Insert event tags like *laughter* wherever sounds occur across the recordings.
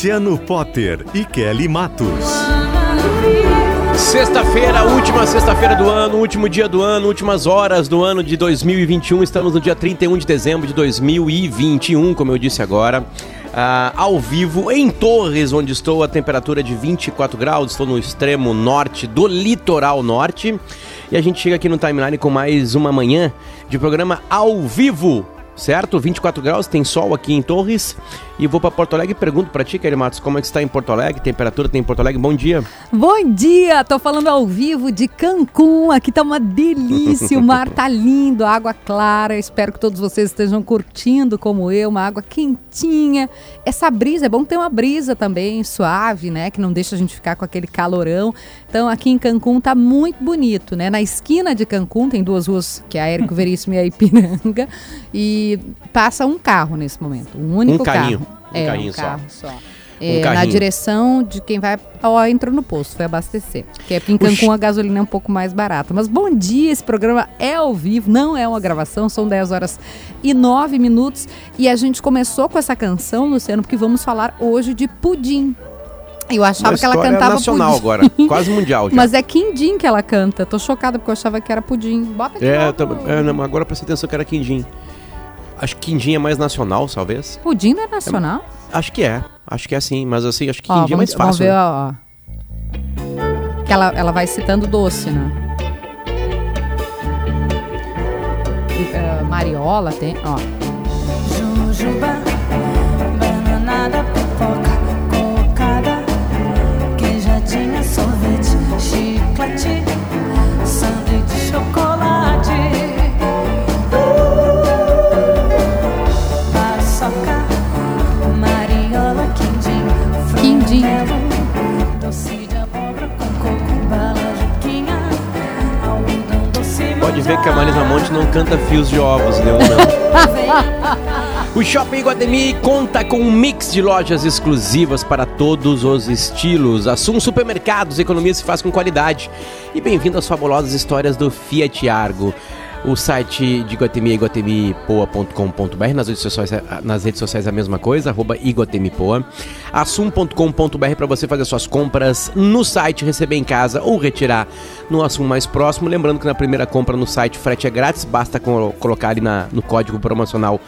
Luciano Potter e Kelly Matos. Sexta-feira, última sexta-feira do ano, último dia do ano, últimas horas do ano de 2021. Estamos no dia 31 de dezembro de 2021, como eu disse agora. ah, ao vivo em Torres, onde estou, a temperatura de 24 graus. Estou no extremo norte do litoral norte. E a gente chega aqui no timeline com mais uma manhã de programa ao vivo. Certo? 24 graus, tem sol aqui em Torres. E vou para Porto Alegre e pergunto para ti, Kelly Matos, como é que está em Porto Alegre? Temperatura tem em Porto Alegre? Bom dia. Bom dia, tô falando ao vivo de Cancún. Aqui tá uma delícia, o mar tá lindo, água clara. Espero que todos vocês estejam curtindo como eu, uma água quentinha. Essa brisa, é bom ter uma brisa também suave, né, que não deixa a gente ficar com aquele calorão. Então aqui em Cancún tá muito bonito, né? Na esquina de Cancún tem duas ruas, que é a Érico Veríssimo e a Ipiranga, *laughs* e passa um carro nesse momento, um único Um carrinho, carro. um é, carrinho um só. carro só. É, na carrinho. direção de quem vai. Ó, entrou no posto, foi abastecer. Porque aqui em Cancún a gasolina é um pouco mais barata. Mas bom dia, esse programa é ao vivo, não é uma gravação, são 10 horas e 9 minutos. E a gente começou com essa canção, Luciano, porque vamos falar hoje de pudim. Eu achava Uma que ela cantava nacional pudim. agora, *laughs* quase mundial já. Mas é quindim que ela canta. Tô chocada porque eu achava que era pudim. Bota de É, novo. tam- é, não, agora presta atenção que era quindim. Acho que quindim é mais nacional, talvez. Pudim não é nacional? Acho que é. Acho que é assim, mas assim, acho que Ó, quindim é mais vamos, vamos fácil. ver, né? ó. ó. Que ela, ela vai citando doce, né? E, eh, Mariola tem, ó. Jujuba, Monte não canta fios de ovos, né? *laughs* O Shopping Guatemi conta com um mix de lojas exclusivas para todos os estilos. Assum Supermercados, economia se faz com qualidade. E bem-vindo às fabulosas histórias do Fiat Argo. O site de Iguatemi é iguatemipoa.com.br, nas redes sociais, nas redes sociais é a mesma coisa, arroba iguatemipoa. Assum.com.br para você fazer suas compras no site, receber em casa ou retirar no Assum mais próximo. Lembrando que na primeira compra no site frete é grátis, basta co- colocar ali na- no código promocional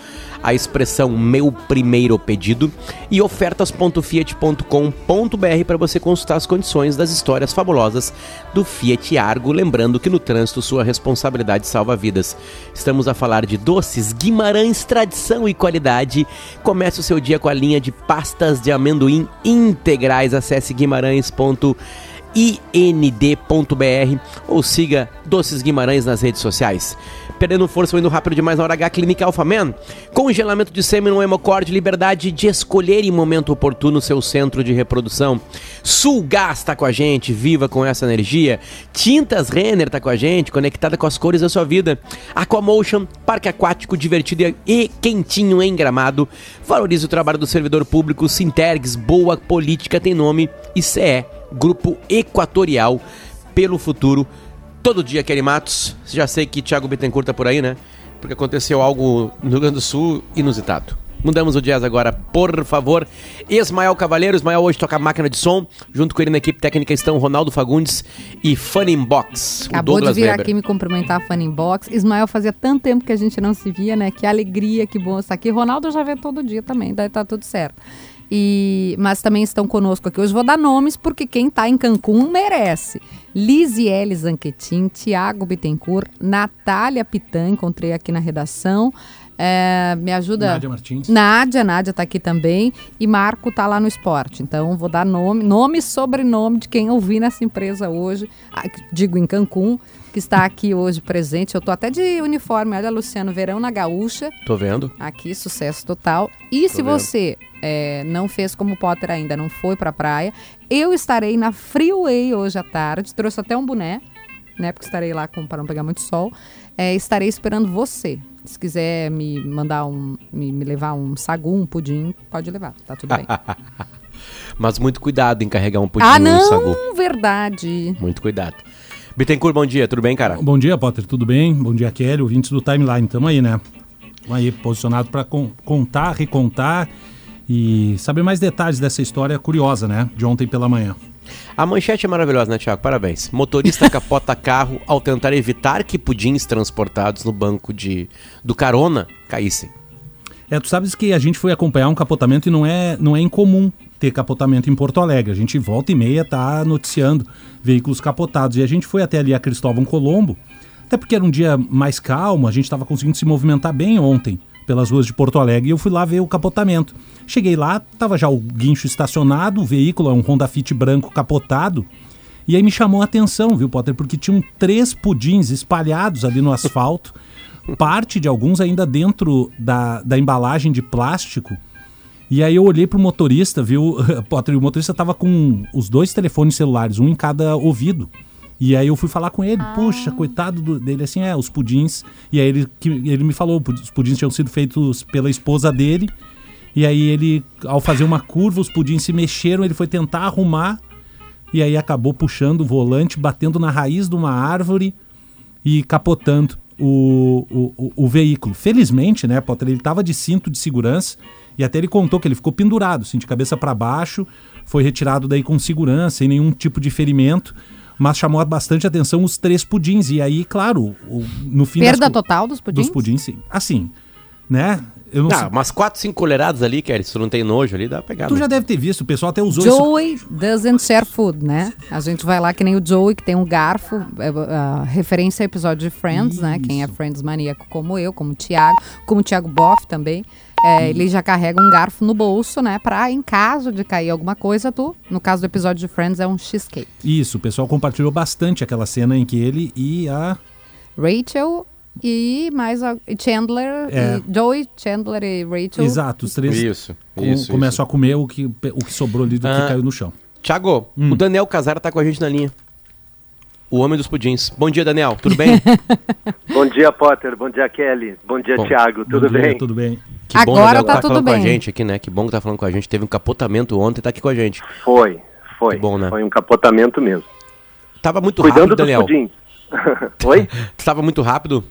a expressão meu primeiro pedido e ofertas.fiat.com.br para você consultar as condições das histórias fabulosas do Fiat Argo, lembrando que no trânsito sua responsabilidade salva vidas. Estamos a falar de doces Guimarães, tradição e qualidade. Comece o seu dia com a linha de pastas de amendoim integrais. Acesse guimarães.com ind.br ou siga Doces Guimarães nas redes sociais. Perdendo força ou indo rápido demais na hora H, Clínica Alfaman. Congelamento de sêmen no hemocorde, liberdade de escolher em momento oportuno seu centro de reprodução. Sulgás tá com a gente, viva com essa energia. Tintas Renner tá com a gente, conectada com as cores da sua vida. Aquamotion, parque aquático divertido e quentinho em gramado. Valorize o trabalho do servidor público. Sintergs, boa política tem nome. E CE, Grupo Equatorial pelo futuro. Todo dia, Kelly Matos. Já sei que Thiago Bittencourt tá por aí, né? Porque aconteceu algo no Rio Grande do Sul inusitado. Mudamos o jazz agora, por favor. Ismael Cavaleiro, Ismael hoje toca a máquina de som. Junto com ele na equipe técnica estão Ronaldo Fagundes e Funny Box. Acabou de vir aqui me cumprimentar Funny Box. Ismael, fazia tanto tempo que a gente não se via, né? Que alegria, que bom estar aqui. Ronaldo já vê todo dia também, daí tá tudo certo. E, mas também estão conosco aqui. Hoje vou dar nomes porque quem está em Cancún merece. Lisiele Zanquetin, Tiago Bittencourt, Natália Pitan, encontrei aqui na redação. É, me ajuda. Nádia Martins. Nádia, Nádia tá aqui também. E Marco tá lá no esporte. Então, vou dar nome, nome e sobrenome de quem eu vi nessa empresa hoje. ah, Digo, em Cancún, que está aqui hoje presente. Eu tô até de uniforme. Olha, Luciano, verão na gaúcha. Tô vendo. Aqui, sucesso total. E se vendo. você é, não fez como Potter ainda, não foi pra praia, eu estarei na Freeway hoje à tarde. Trouxe até um boné, né? Porque estarei lá para não pegar muito sol. É, estarei esperando você. Se quiser me mandar um, me, me levar um sagu, um pudim, pode levar, tá tudo bem. *laughs* Mas muito cuidado em carregar um pudim ah, não, sagu. verdade. Muito cuidado. Bittencourt, bom dia, tudo bem, cara? Bom dia, Potter, tudo bem? Bom dia, Kelly, ouvintes do Timeline. Tamo aí, né? Tamo aí, posicionado para contar, recontar e saber mais detalhes dessa história curiosa, né? De ontem pela manhã. A manchete é maravilhosa, né, Thiago? Parabéns. Motorista *laughs* capota carro ao tentar evitar que pudins transportados no banco de do carona caíssem. É, tu sabes que a gente foi acompanhar um capotamento e não é, não é incomum ter capotamento em Porto Alegre. A gente volta e meia tá noticiando veículos capotados. E a gente foi até ali a Cristóvão Colombo, até porque era um dia mais calmo, a gente estava conseguindo se movimentar bem ontem pelas ruas de Porto Alegre e eu fui lá ver o capotamento. Cheguei lá, tava já o guincho estacionado, o veículo é um Honda Fit branco capotado. E aí me chamou a atenção, viu, Potter? Porque tinham três pudins espalhados ali no asfalto, *laughs* parte de alguns ainda dentro da, da embalagem de plástico. E aí eu olhei pro motorista, viu, *laughs* Potter? O motorista tava com os dois telefones celulares, um em cada ouvido. E aí eu fui falar com ele, puxa, coitado do- dele, assim, é, os pudins. E aí ele, que, ele me falou, os pudins tinham sido feitos pela esposa dele. E aí ele, ao fazer uma curva, os pudins se mexeram, ele foi tentar arrumar. E aí acabou puxando o volante, batendo na raiz de uma árvore e capotando o, o, o, o veículo. Felizmente, né, Potter, ele estava de cinto de segurança e até ele contou que ele ficou pendurado, assim, de cabeça para baixo, foi retirado daí com segurança, sem nenhum tipo de ferimento, mas chamou bastante atenção os três pudins. E aí, claro, o- no fim Perda das total dos pudins? Dos pudins, sim. Assim, né? Eu não Ah, sei. umas 4, 5 colheradas ali, Kelly, se tu não tem nojo ali, dá pra pegar. Tu né? já deve ter visto, o pessoal até usou isso. Joey doesn't share food, né? A gente vai lá que nem o Joey, que tem um garfo, é, a referência ao episódio de Friends, né? Quem é Friends maníaco como eu, como o Thiago, como o Thiago Boff também. É, ele já carrega um garfo no bolso, né? Pra, em caso de cair alguma coisa, tu, no caso do episódio de Friends, é um cheesecake. Isso, o pessoal compartilhou bastante aquela cena em que ele e a Rachel e mais a, Chandler, É. e Joey, Chandler e Rachel. Exato, os três Isso, com- isso, começam a comer o que, o que sobrou ali do Ah. que caiu no chão. Thiago, Hum. o Daniel Casara tá com a gente na linha. O homem dos pudins. Bom dia, Daniel. Tudo bem? *laughs* Bom dia, Potter. Bom dia, Kelly. Bom dia, Bom. Thiago. Tudo Bom dia, bem? Tudo bem. Que bom, Agora Daniel, tá tá tudo falando com a bem. gente aqui, né? Que bom que tá falando com a gente. Teve um capotamento ontem, tá aqui com a gente. Foi, foi. Que bom, né? Foi um capotamento mesmo. Tava muito Cuidando rápido, dos Daniel. pudins. *laughs* Oi? Tu tava muito rápido?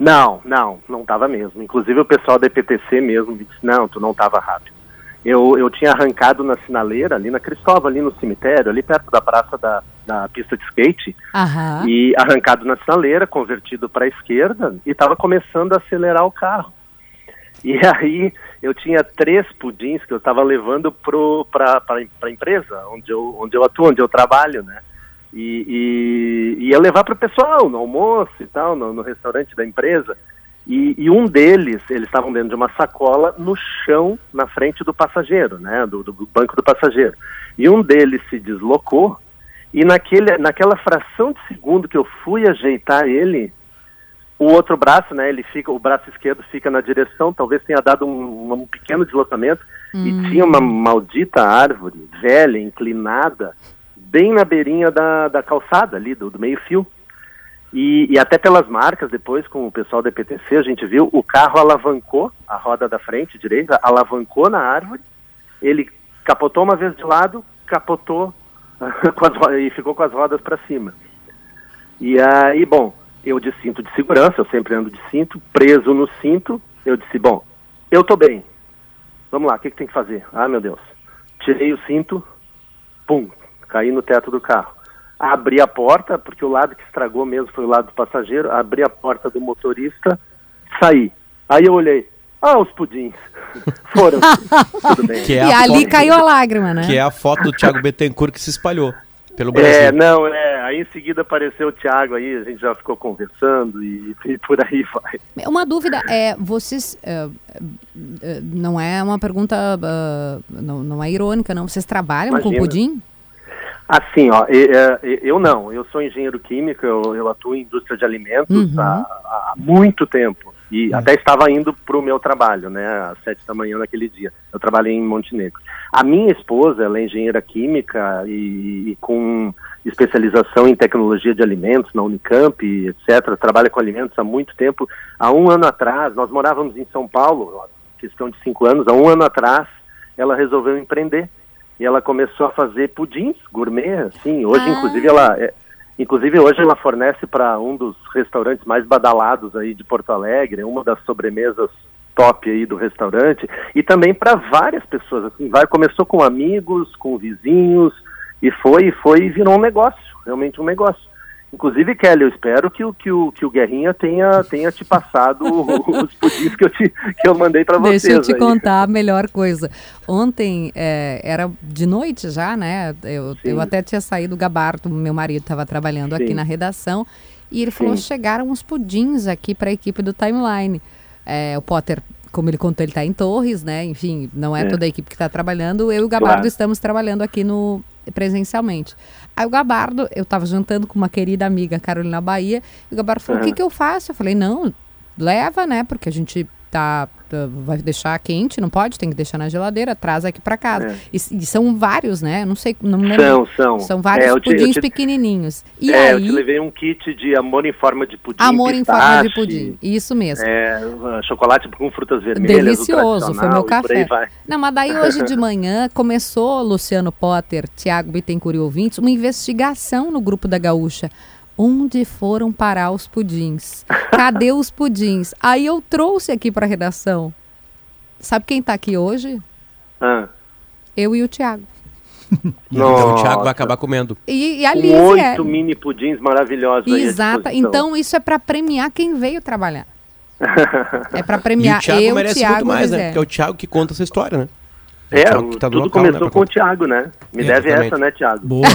Não, não, não tava mesmo. Inclusive o pessoal da EPTC mesmo me disse, não, tu não tava rápido. Eu, eu tinha arrancado na sinaleira, ali na Cristóvão, ali no cemitério, ali perto da praça da, da pista de skate, Aham. e arrancado na sinaleira, convertido para a esquerda, e estava começando a acelerar o carro. E *laughs* aí eu tinha três pudins que eu estava levando para a empresa onde eu, onde eu atuo, onde eu trabalho, né? E, e ia levar para o pessoal no almoço e tal, no, no restaurante da empresa. E, e um deles, eles estavam dentro de uma sacola no chão, na frente do passageiro, né? Do, do banco do passageiro. E um deles se deslocou e naquele, naquela fração de segundo que eu fui ajeitar ele, o outro braço, né, ele fica, o braço esquerdo fica na direção, talvez tenha dado um, um pequeno deslocamento, e tinha uma maldita árvore velha, inclinada, bem na beirinha da, da calçada ali, do, do meio fio. E, e até pelas marcas, depois com o pessoal da EPTC, a gente viu, o carro alavancou, a roda da frente direita, alavancou na árvore, ele capotou uma vez de lado, capotou *laughs* e ficou com as rodas para cima. E aí, bom, eu de cinto de segurança, eu sempre ando de cinto, preso no cinto, eu disse, bom, eu tô bem, Vamos lá, o que, que tem que fazer? Ah, meu Deus. Tirei o cinto, pum, caí no teto do carro. Abri a porta, porque o lado que estragou mesmo foi o lado do passageiro, abri a porta do motorista, saí. Aí eu olhei, ah, os pudins. *laughs* Foram. Tudo bem. Que é e ali foto- caiu a lágrima, né? Que é a foto do Thiago Bittencourt que se espalhou pelo Brasil. É, não, é. Aí em seguida apareceu o Thiago aí, a gente já ficou conversando e, *laughs* e por aí vai. Uma dúvida é, vocês, é, é, não é uma pergunta, ah, não, não é irônica, não. Vocês trabalham com Imagina. pudim? Assim, ó, eu não, eu sou engenheiro químico, eu, eu atuo em indústria de alimentos Uhum. há, há muito tempo. E até estava indo para o meu trabalho, né, às sete da manhã naquele dia. Eu trabalhei em Montenegro. A minha esposa, ela é engenheira química e, e com especialização em tecnologia de alimentos na Unicamp, etc. Trabalha com alimentos há muito tempo. Há um ano atrás, nós morávamos em São Paulo, questão de cinco anos, há um ano atrás, ela resolveu empreender. E ela começou a fazer pudins gourmet, assim. Hoje, Ah. inclusive, ela... é- Inclusive, hoje ela fornece para um dos restaurantes mais badalados aí de Porto Alegre, uma das sobremesas top aí do restaurante, e também para várias pessoas, assim, vai, começou com amigos, com vizinhos, e foi, foi e virou um negócio, realmente um negócio. Inclusive, Kelly, eu espero que o, que o, que o Guerrinha tenha, tenha te passado os pudins que eu, te, que eu mandei para vocês. Deixa eu te aí. contar a melhor coisa. Ontem é, era de noite já, né? Eu, Sim. eu até tinha saído do gabarto, meu marido estava trabalhando aqui Sim. na redação e ele falou: Sim. chegaram uns pudins aqui para a equipe do Timeline. É, o Potter, como ele contou, ele está em Torres, né? Enfim, não é, É. toda a equipe que está trabalhando. Eu e o Gabardo Claro. estamos trabalhando aqui no presencialmente. Aí o Gabardo, eu estava jantando com uma querida amiga, Carolina Bahia, e o Gabardo falou: o que, Aham. que eu faço? Eu falei: não, leva, né? Porque a gente tá, tá- vai deixar quente, não pode, tem que deixar na geladeira, traz aqui para casa. É. E, e são vários, né? Eu não sei, não lembro. São, são. São vários É, eu te- eu pudins te- pequenininhos. E é, eu aí, te levei um kit de amor em forma de pudim. amor em forma de pistache, pudim. Isso mesmo. É, uh, chocolate com frutas vermelhas. Delicioso, foi meu café. Não, mas daí hoje de manhã começou, Luciano Potter, Tiago Bittencourt e ouvintes, uma investigação no grupo da Gaúcha. Onde foram parar os pudins? Cadê os pudins? Aí eu trouxe aqui para redação. Sabe quem tá aqui hoje? Ah, Eu e o Tiago. *laughs* Então o Thiago nossa. vai acabar comendo. E, e a é. oito mini pudins maravilhosos disposição. Então isso é para premiar quem veio trabalhar. *laughs* É para E premiar o Thiago eu, merece Tiago muito mais, e né? Porque é o Thiago que conta essa história, né? É, tá tudo local, né, começou pra com o. Thiago, né? Me É, deve exatamente. essa, né, Thiago? Boa.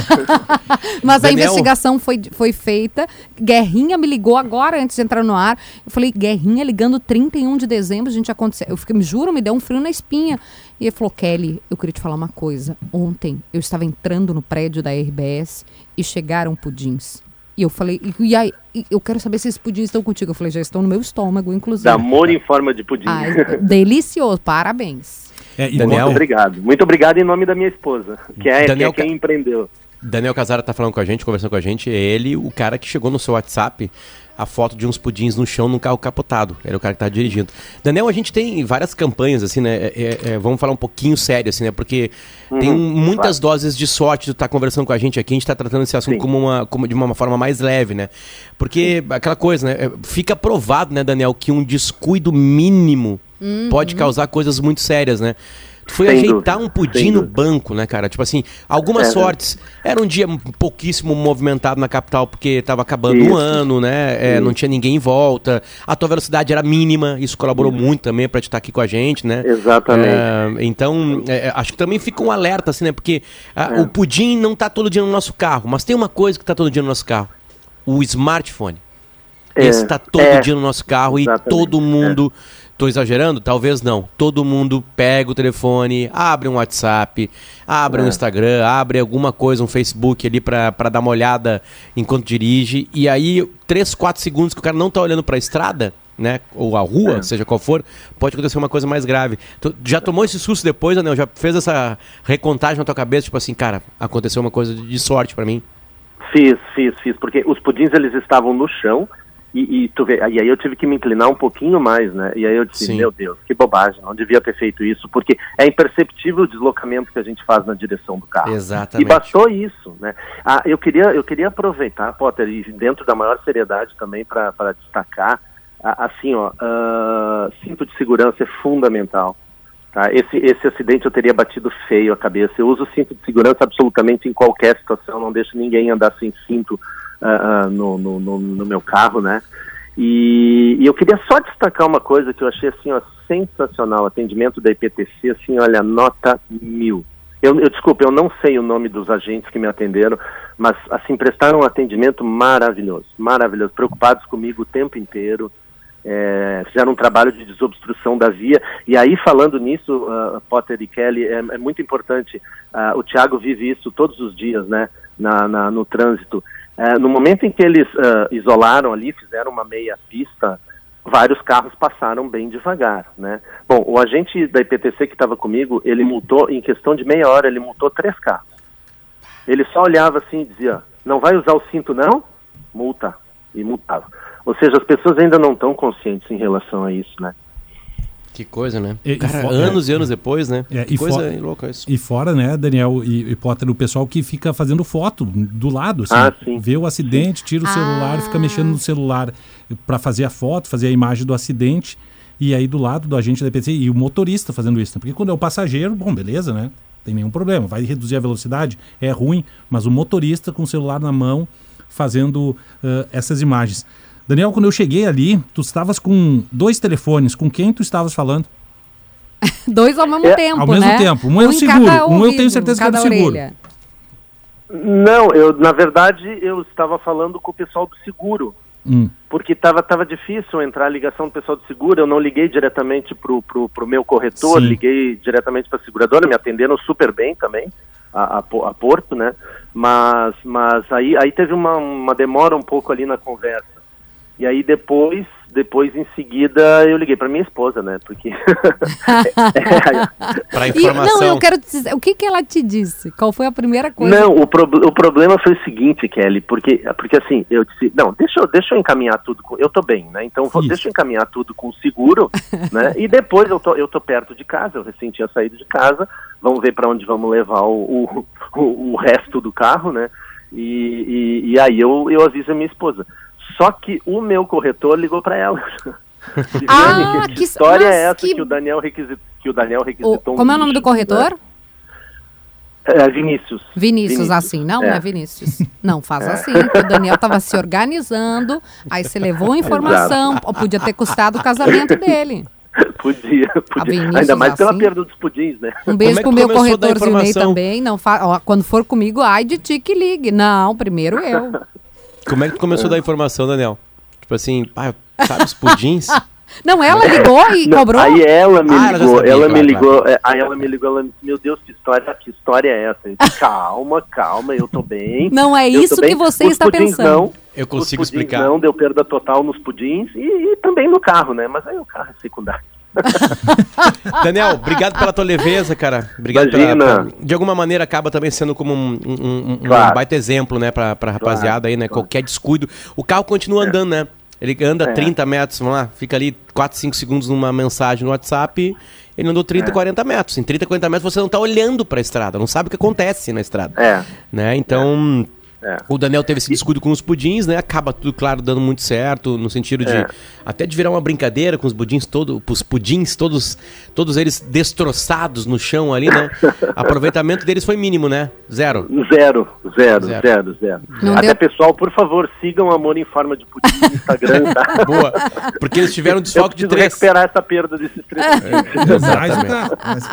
*laughs* Mas a Daniel- investigação foi, foi feita. Guerrinha me ligou agora antes de entrar no ar. Eu falei, Guerrinha ligando 31 de dezembro, a gente aconteceu. Eu fiquei, me juro, me deu um frio na espinha. E ele falou, Kelly, eu queria te falar uma coisa. Ontem eu estava entrando no prédio da RBS e chegaram pudins. E eu falei, e, e aí, eu quero saber se esses pudins estão contigo. Eu falei, já estão no meu estômago, inclusive. Da amor em forma de pudim. Ai, *laughs* delicioso, parabéns. É, Daniel- Muito obrigado. Muito obrigado em nome da minha esposa, que é, Daniel que é quem empreendeu. Daniel Casara tá falando com a gente, conversando com a gente. É ele, o cara que chegou no seu WhatsApp, a foto de uns pudins no chão num carro capotado. Era o cara que tá dirigindo. Daniel, a gente tem várias campanhas, assim, né? É, é, é, vamos falar um pouquinho sério, assim, né? Porque tem muitas doses de sorte de estar conversando com a gente aqui. A gente tá tratando esse assunto Sim. como uma, como de uma forma mais leve, né? Porque aquela coisa, né? é, Fica provado, né, Daniel, que um descuido mínimo pode causar coisas muito sérias, né? Tu foi Sem ajeitar dúvida, um pudim no banco, né, cara? Tipo assim, algumas É. sortes. Era um dia pouquíssimo movimentado na capital porque tava acabando um Isso. ano, né? É, não tinha ninguém em volta. A tua velocidade era mínima, isso colaborou muito também pra te estar aqui com a gente, né? Exatamente. É, então, é, é, acho que também fica um alerta, assim, né? Porque ah, É. o pudim não tá todo dia no nosso carro, mas tem uma coisa que tá todo dia no nosso carro: o smartphone. Esse tá todo dia no nosso carro exatamente, e todo mundo. Tô exagerando? Talvez não. Todo mundo pega o telefone, abre um WhatsApp, abre um É. Instagram, abre alguma coisa, um Facebook ali pra, pra dar uma olhada enquanto dirige. E aí, 3, 4 segundos que o cara não tá olhando pra estrada, né? Ou a rua, É. seja qual for, pode acontecer uma coisa mais grave. Tu já tomou esse susto depois, Anel? Já fez essa recontagem na tua cabeça? Tipo assim, cara, aconteceu uma coisa de sorte pra mim. Fiz, fiz, fiz, porque os pudins eles estavam no chão e, e tu vê, e aí eu tive que me inclinar um pouquinho mais, né? E aí eu disse, Sim. meu Deus, que bobagem, não devia ter feito isso, porque é imperceptível o deslocamento que a gente faz na direção do carro. Exatamente. E bastou isso, né? Ah, eu queria, eu queria aproveitar, Potter, e dentro da maior seriedade também para destacar, assim, ó, ah, cinto de segurança é fundamental. Tá? Esse, esse acidente eu teria batido feio a cabeça. Eu uso cinto de segurança absolutamente em qualquer situação, não deixo ninguém andar sem cinto ah, no, no, no, meu carro, né? E, e eu queria só destacar uma coisa que eu achei assim, ó, sensacional, atendimento da IPTC, assim, olha, nota mil. Eu, eu desculpa, eu não sei o nome dos agentes que me atenderam, mas assim prestaram um atendimento maravilhoso, maravilhoso, preocupados comigo o tempo inteiro, é, fizeram um trabalho de desobstrução da via. E aí, falando nisso, uh, Potter e Kelly, é, é muito importante. Uh, o Thiago vive isso todos os dias, né, na, na no trânsito. Uh, no momento em que eles isolaram ali, fizeram uma meia pista, vários carros passaram bem devagar, né. Bom, o agente da IPTC que estava comigo, ele multou, em questão de meia hora, ele multou três carros. Ele só olhava assim e dizia, não vai usar o cinto não? Multa. E multava. Ou seja, as pessoas ainda não estão conscientes em relação a isso, né? Que coisa, né? E- e Cara, fo- anos é. e anos depois, né? É, que e coisa louca isso. E fora, né, Daniel e, e Potter, o pessoal que fica fazendo foto do lado, assim, Ah, sim. vê o acidente, tira o celular e fica mexendo no celular para fazer a foto, fazer a imagem do acidente. E aí do lado do agente da EPC e o motorista fazendo isso. né? Porque quando é o passageiro, bom, beleza, né? Tem nenhum problema. Vai reduzir a velocidade, é ruim, mas o motorista com o celular na mão fazendo ãh, essas imagens. Daniel, quando eu cheguei ali, tu estavas com dois telefones. Com quem tu estavas falando? *laughs* Dois ao mesmo É, tempo, ao mesmo né? tempo. Um é o seguro, um eu tenho certeza que é do seguro. orelha. Não, eu na verdade eu estava falando com o pessoal do seguro, Hum. porque estava tava difícil entrar a ligação do pessoal do seguro. Eu não liguei diretamente pro, pro, pro meu corretor, Sim. liguei diretamente para a seguradora, me atenderam super bem também, a, a, a Porto, né? Mas, mas aí, aí teve uma, uma demora um pouco ali na conversa. E aí depois, depois em seguida eu liguei para minha esposa, né? Porque É, *laughs* Pra E, informação. não, eu quero te dizer, o que, que ela te disse? Qual foi a primeira coisa? Não, o, prob- o problema foi o seguinte, Kelly, porque, porque assim, eu disse, não, deixa eu, deixa eu encaminhar tudo, com, eu tô bem, né, então vou, deixa eu encaminhar tudo com o seguro, *laughs* né, e depois eu tô, eu tô perto de casa, eu recém tinha saído de casa, vamos ver para onde vamos levar o, o, o, o resto do carro, né, e, e, e aí eu, eu aviso a minha esposa. Só que o meu corretor ligou para ela. *laughs* Ah, *laughs* que, que- história é essa que- que... o Daniel requisitou? Que o Daniel O- requisitou um como é o nome do corretor? né? É, Vinícius. Vinícius, assim. Não, É. não é Vinícius. Não, faz assim. que O Daniel tava se organizando, aí você levou a *laughs* informação, ou podia ter custado o casamento dele. Podia, podia. Vinícius, Ainda mais pela assim? perda dos pudins, né? Um beijo é pro meu corretor informação? também. Não fa... ó, quando for comigo, ai de ti que ligue. Não, primeiro eu. Como é que tu começou a dar informação, Daniel? Tipo assim, pá, sabe os pudins? *laughs* Não, ela ligou e Não, cobrou. Aí ela me Ah, ela ligou, sabia, ela claro, me ligou, é, aí ela me ligou, ela disse, meu Deus, que história, que história é essa? Disse, calma, calma, eu tô bem. Não é isso que você Os está pensando. Não, Eu consigo explicar. Não, deu perda total nos pudins e, e também no carro, né? Mas aí o carro é secundário. *laughs* Daniel, obrigado pela tua leveza, cara. Obrigado Imagina. pela, pela- De alguma maneira acaba também sendo como um, um- um- um Claro. baita exemplo, né, pra, pra rapaziada aí, né? Qualquer descuido. O carro continua andando, né? Ele anda É. 30 metros, vamos lá, fica ali 4, 5 segundos numa mensagem no WhatsApp. Ele andou 30, É. 40 metros. Em 30, 40 metros você não tá olhando pra estrada, não sabe o que acontece na estrada. É, Né? Então. É. O Daniel teve esse descuido com os pudins, né? Acaba tudo, claro, dando muito certo, no sentido de É. até de virar uma brincadeira com os pudins todos, os pudins todos, todos eles destroçados no chão ali, né? *laughs* Aproveitamento deles foi mínimo, né? Zero. zero, zero, Zero. zero, zero. Não Até deu- pessoal, por favor, sigam Amor em Forma de Pudim no Instagram, *laughs* tá? Boa. Porque eles tiveram *laughs* um desfoque de três. recuperar essa perda desses três. Mais o carro. Mas-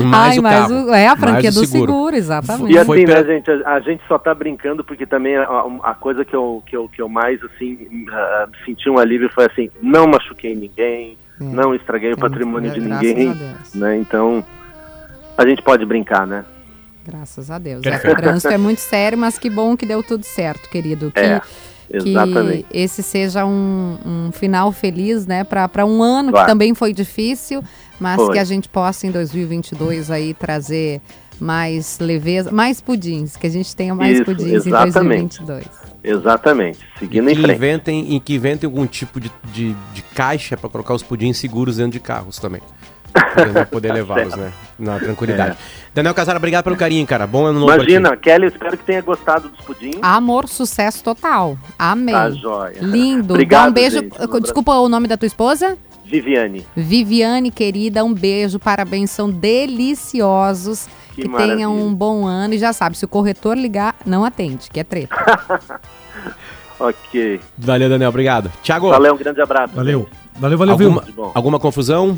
Mais Ai, o mas carro, o- é a franquia mais o do seguro. seguro, exatamente. E assim, Foi né, gente, a, a gente só tá brincando porque também a, a coisa que eu, que, eu, que eu mais, assim, ah, senti um alívio foi assim, não machuquei ninguém, não estraguei o patrimônio de graças ninguém, a Deus. né, então a gente pode brincar, né. Graças a Deus. Perfeito. O trânsito é muito sério, mas que bom que deu tudo certo, querido. Que, É, que esse seja um, um final feliz, né? Para um ano Claro. que também foi difícil, mas Foi. que a gente possa em 2022 aí trazer mais leveza, mais pudins, que a gente tenha mais Isso, pudins em exatamente. 2022. Exatamente, seguindo E em frente. inventem, e que inventem algum tipo de, de, de caixa pra colocar os pudins seguros dentro de carros também. Pra poder *laughs* levá-los, né? Na tranquilidade. Daniel Casara, obrigado pelo carinho, cara. Bom ano novo. Imagina, Kelly, espero que tenha gostado dos pudins. Amor, sucesso total. Amei. Tá joia. Lindo. Dá Obrigado, um beijo. gente. Desculpa o nome da tua esposa? Viviane. Viviane, querida, um beijo, parabéns, são deliciosos. Que Que, tenham um bom ano e já sabe, se o corretor ligar, não atende, que é treta. *laughs* Ok. Valeu, Daniel, obrigado. Tiago, Valeu, um grande abraço. Valeu. Valeu, valeu, alguma, bom. alguma confusão?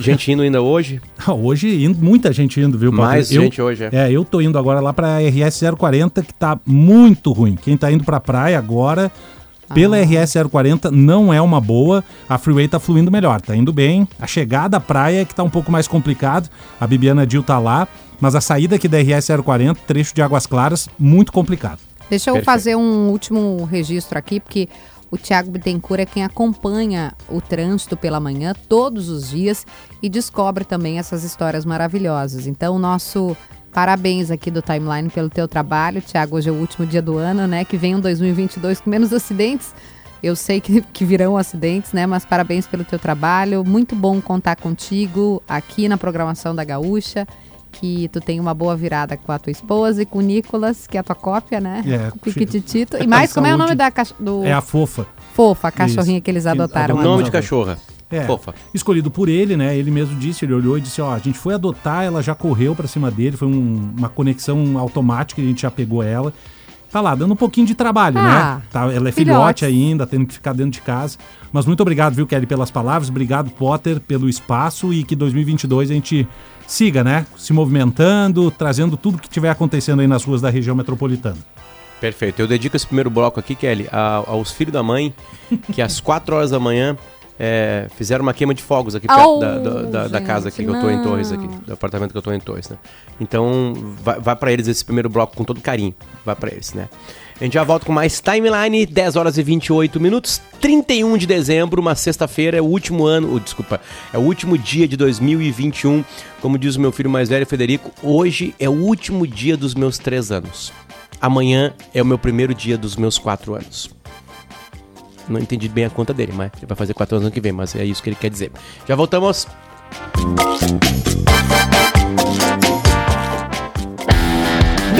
Gente indo ainda hoje? viu? *laughs* Hoje, indo- muita gente indo, viu? Mais Eu- gente hoje, é. É, eu tô indo agora lá pra RS 040, que tá muito ruim. Quem tá indo pra praia agora, pela RS 040, não é uma boa. A freeway tá fluindo melhor, tá indo bem. A chegada à praia é que tá um pouco mais complicado. A Bibiana Dil tá lá. Mas a saída aqui da RS 040, trecho de Águas Claras, muito complicado. Deixa eu Perfeito. fazer um último registro aqui, porque o Tiago Bittencourt é quem acompanha o trânsito pela manhã todos os dias e descobre também essas histórias maravilhosas. Então, nosso parabéns aqui do Timeline pelo teu trabalho. Tiago, hoje é o último dia do ano, né? Que vem um 2022 com menos acidentes. Eu sei que, que virão acidentes, né? Mas parabéns pelo teu trabalho. Muito bom contar contigo aqui na programação da Gaúcha. Que tu tem uma boa virada com a tua esposa e com o Nicolas, que é a tua cópia, né? É, *laughs* o Piquititito. E mais, como é o nome da caixa do É a fofa. fofa, a cachorrinha Isso. que eles adotaram? ali? Nome de cachorra. É, Fofa. escolhido por ele, né? Ele mesmo disse, ele olhou e disse, ó, a gente foi adotar, ela já correu pra cima dele, foi um- uma conexão automática, a gente já pegou ela. Tá lá, dando um pouquinho de trabalho, Ah, né? Tá, ela é filhotes. filhote ainda, tendo que ficar dentro de casa. Mas muito obrigado, viu, Kelly, pelas palavras. Obrigado, Potter, pelo espaço e que 2022 a gente siga, né? Se movimentando, trazendo tudo que tiver acontecendo aí nas ruas da região metropolitana. Perfeito. Eu dedico esse primeiro bloco aqui, Kelly, a- aos filhos da mãe, que às 4 horas da manhã é, fizeram uma queima de fogos aqui perto Au, da, da- da- da casa aqui, que eu tô em Torres aqui, do apartamento que eu tô em Torres, né? Então, vai, vai para eles esse primeiro bloco com todo carinho. Vai para eles, né? A gente já volta com mais timeline, 10 horas e 28 minutos, 31 de dezembro, uma sexta-feira, é o último ano, oh, desculpa, é o último dia de 2021. Como diz o meu filho mais velho, Federico, hoje é o último dia dos meus três anos. Amanhã é o meu primeiro dia dos meus quatro anos. Não entendi bem a conta dele, mas vai fazer quatro anos ano que vem, mas é isso que ele quer dizer. Já voltamos.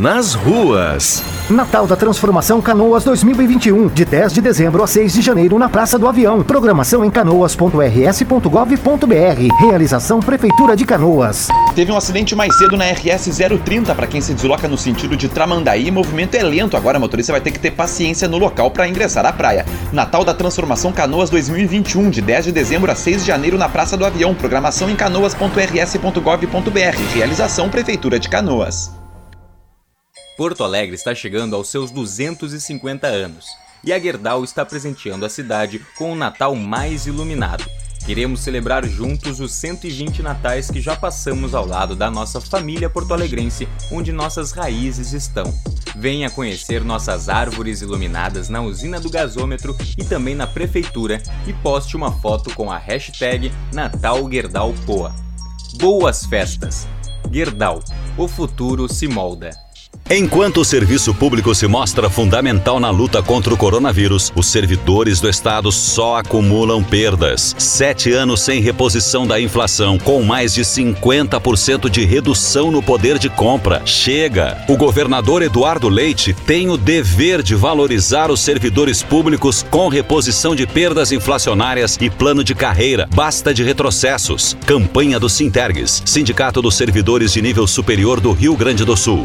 Nas ruas. Natal da Transformação Canoas 2021, de 10 de dezembro a 6 de janeiro na Praça do Avião. Programação em canoas.rs.gov.br. Realização Prefeitura de Canoas. Teve um acidente mais cedo na RS 030 para quem se desloca no sentido de Tramandaí. Movimento é lento, agora o motorista vai ter que ter paciência no local para ingressar à praia. Natal da Transformação Canoas 2021, de 10 de dezembro a 6 de janeiro na Praça do Avião. Programação em canoas.rs.gov.br. Realização Prefeitura de Canoas. Porto Alegre está chegando aos seus 250 anos e a Gerdau está presenteando a cidade com o Natal mais iluminado. Queremos celebrar juntos os 120 natais que já passamos ao lado da nossa família porto-alegrense, onde nossas raízes estão. Venha conhecer nossas árvores iluminadas na usina do gasômetro e também na prefeitura e poste uma foto com a hashtag Natal Gerdau Poa. Boas festas! Gerdau, o futuro se molda. Enquanto o serviço público se mostra fundamental na luta contra o coronavírus, os servidores do Estado só acumulam perdas. Sete anos sem reposição da inflação, com mais de 50% de redução no poder de compra. Chega! O governador Eduardo Leite tem o dever de valorizar os servidores públicos com reposição de perdas inflacionárias e plano de carreira. Basta de retrocessos. Campanha do Sintergues, Sindicato dos Servidores de Nível Superior do Rio Grande do Sul.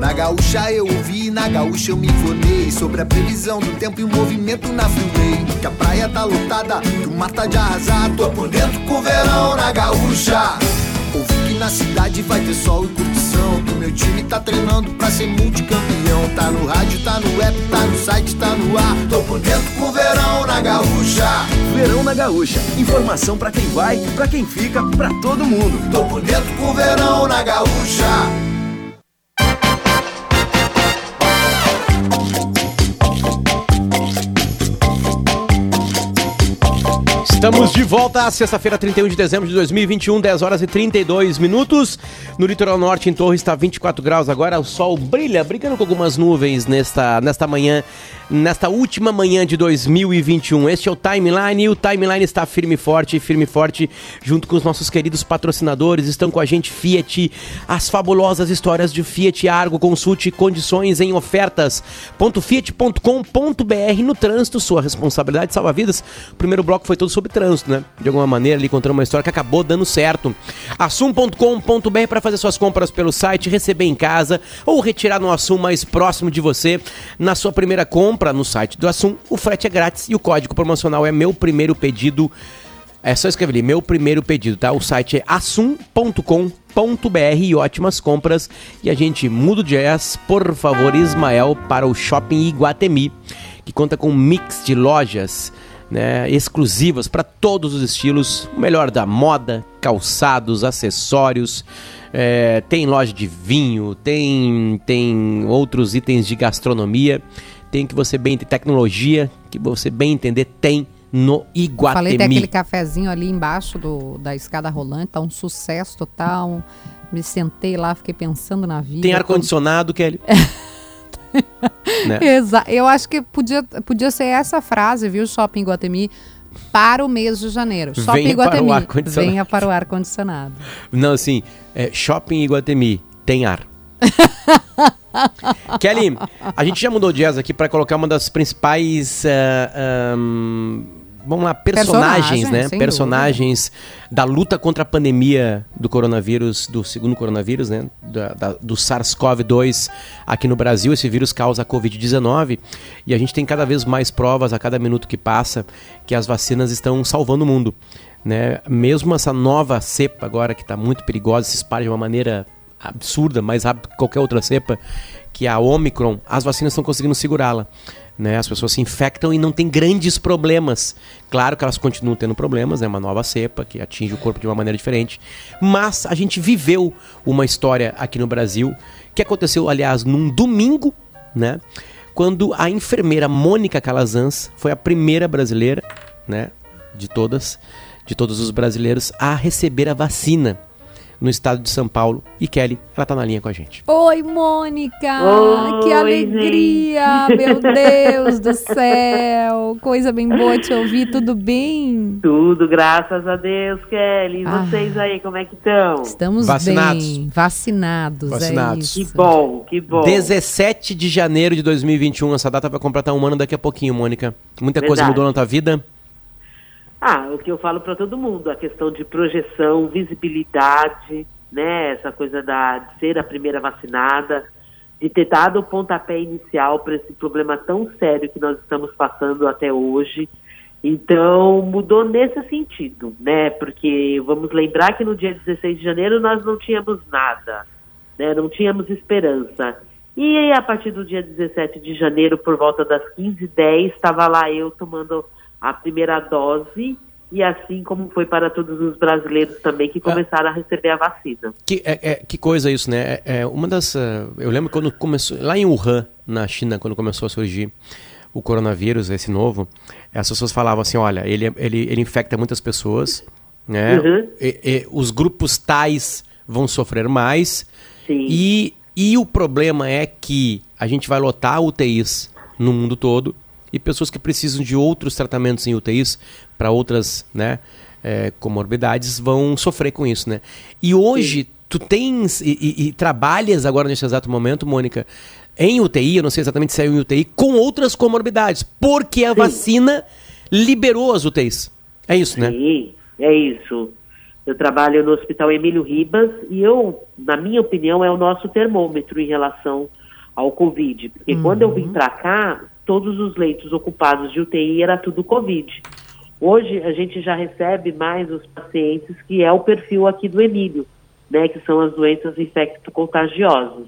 Na gaúcha eu ouvi, na gaúcha eu me informei sobre a previsão do tempo e o movimento na freeway. Que a praia tá lotada, que o mar tá de arrasar. Tô por dentro com o verão na gaúcha. Ouvi que na cidade vai ter sol e curtição. Que o meu time tá treinando pra ser multicampeão. Tá no rádio, tá no app, tá no site, tá no ar. Tô por dentro com o verão na gaúcha. Verão na Gaúcha. Informação pra quem vai, pra quem fica, pra todo mundo. Tô por dentro com o verão na gaúcha. Estamos de volta, sexta-feira, 31 de dezembro de 2021, 10 horas e 32 minutos. No litoral norte, em Torres, está 24 graus agora. O sol brilha, brincando com algumas nuvens nesta, nesta manhã, nesta última manhã de 2021. Este é o Timeline e o Timeline está firme e forte, firme e forte, junto com os nossos queridos patrocinadores. Estão com a gente Fiat, as fabulosas histórias de Fiat Argo. Consulte condições em ofertas.fiat.com.br no trânsito, sua responsabilidade salva vidas. O primeiro bloco foi todo sobre trânsito, né? De alguma maneira, ali contando uma história que acabou dando certo. Assum.com.br para fazer suas compras pelo site, receber em casa ou retirar no Assum mais próximo de você. Na sua primeira compra no site do Assum, o frete é grátis e o código promocional é meu primeiro pedido. É só escrever ali, meu primeiro pedido, tá? O site é assum.com.br e ótimas compras. E a gente muda o jazz, por favor, Ismael, para o Shopping Iguatemi, que conta com um mix de lojas né, exclusivas para todos os estilos, o melhor da moda, calçados, acessórios. é, tem loja de vinho, tem, tem outros itens de gastronomia, tem que você bem tecnologia, que você bem entender, tem no Iguatemi. Falei tem aquele cafezinho ali embaixo do, da escada rolante, tá um sucesso total. Me sentei lá, fiquei pensando na vida. Tem ar-condicionado, Kelly. *laughs* né? *laughs* Exa eu acho que podia, podia ser essa frase, viu, Shopping Guatemi, para o mês de janeiro. Shopping Venha para o Guatemi, ar-condicionado. venha *laughs* para o ar-condicionado. Não, assim, é, Shopping Iguatemi, tem ar. *laughs* Kelly, a gente já mudou o jazz aqui para colocar uma das principais. ah, ahn, vamos lá, personagens, Personagem, né? sem Personagens da luta contra a pandemia do coronavírus, do segundo coronavírus, né? Da- da- do SARS-CoV-2 aqui no Brasil. Esse vírus causa a Covid-19 e a gente tem cada vez mais provas a cada minuto que passa que as vacinas estão salvando o mundo. Né? Mesmo essa nova cepa agora que está muito perigosa, se espalha de uma maneira absurda, mais rápido que qualquer outra cepa, que é a Omicron, as vacinas estão conseguindo segurá-la. Né? As pessoas se infectam e não tem grandes problemas. Claro que elas continuam tendo problemas, é uma nova cepa que atinge o corpo de uma maneira diferente. Mas a gente viveu uma história aqui no Brasil que aconteceu, aliás, num domingo, né? Quando a enfermeira Mônica Calazans foi a primeira brasileira, né? De todas, de todos os brasileiros, a receber a vacina no estado de São Paulo. E Kelly, ela tá na linha com a gente. Oi, Mônica! Oi, que alegria! Meu Deus do céu! Coisa bem boa te ouvir, tudo bem? Tudo, graças a Deus, Kelly. E Ah. vocês aí, como é que estão? Estamos Vacinados. bem, vacinados, Vacinados. é Que bom, que bom. 17 de janeiro de 2021, essa data vai completar um ano daqui a pouquinho, Mônica. Muita coisa Verdade. mudou na tua vida? Ah, o que eu falo para todo mundo, a questão de projeção, visibilidade, né? Essa coisa da, de ser a primeira vacinada, de ter dado o pontapé inicial para esse problema tão sério que nós estamos passando até hoje. Então, mudou nesse sentido, né? Porque vamos lembrar que no dia 16 de janeiro nós não tínhamos nada, né? Não tínhamos esperança. E aí, a partir do dia 17 de janeiro, por volta das 15h10, estava lá eu tomando a primeira dose, e assim como foi para todos os brasileiros também que começaram a receber a vacina. Que, é, é- que coisa isso, né? É, é uma das. ah, eu lembro quando começou. Lá em Wuhan, na China, quando começou a surgir o coronavírus, esse novo, as pessoas falavam assim: olha, ele, ele, ele infecta muitas pessoas, né? Uhum. E- e os grupos tais vão sofrer mais. Sim. E, e o problema é que a gente vai lotar UTIs no mundo todo e pessoas que precisam de outros tratamentos em UTIs para outras né, eh, comorbidades vão sofrer com isso, né? E hoje tu tens e, e- e trabalhas agora nesse exato momento, Mônica, em UTI, eu não sei exatamente se é em UTI, com outras comorbidades, porque a vacina liberou as UTIs. É isso, né? Sim, é isso. Eu trabalho no Hospital Emílio Ribas e eu, na minha opinião, é o nosso termômetro em relação ao Covid. Porque quando eu vim para cá, todos os leitos ocupados de UTI era tudo Covid. Hoje a gente já recebe mais os pacientes que é o perfil aqui do Emílio, né, que são as doenças infecto-contagiosas.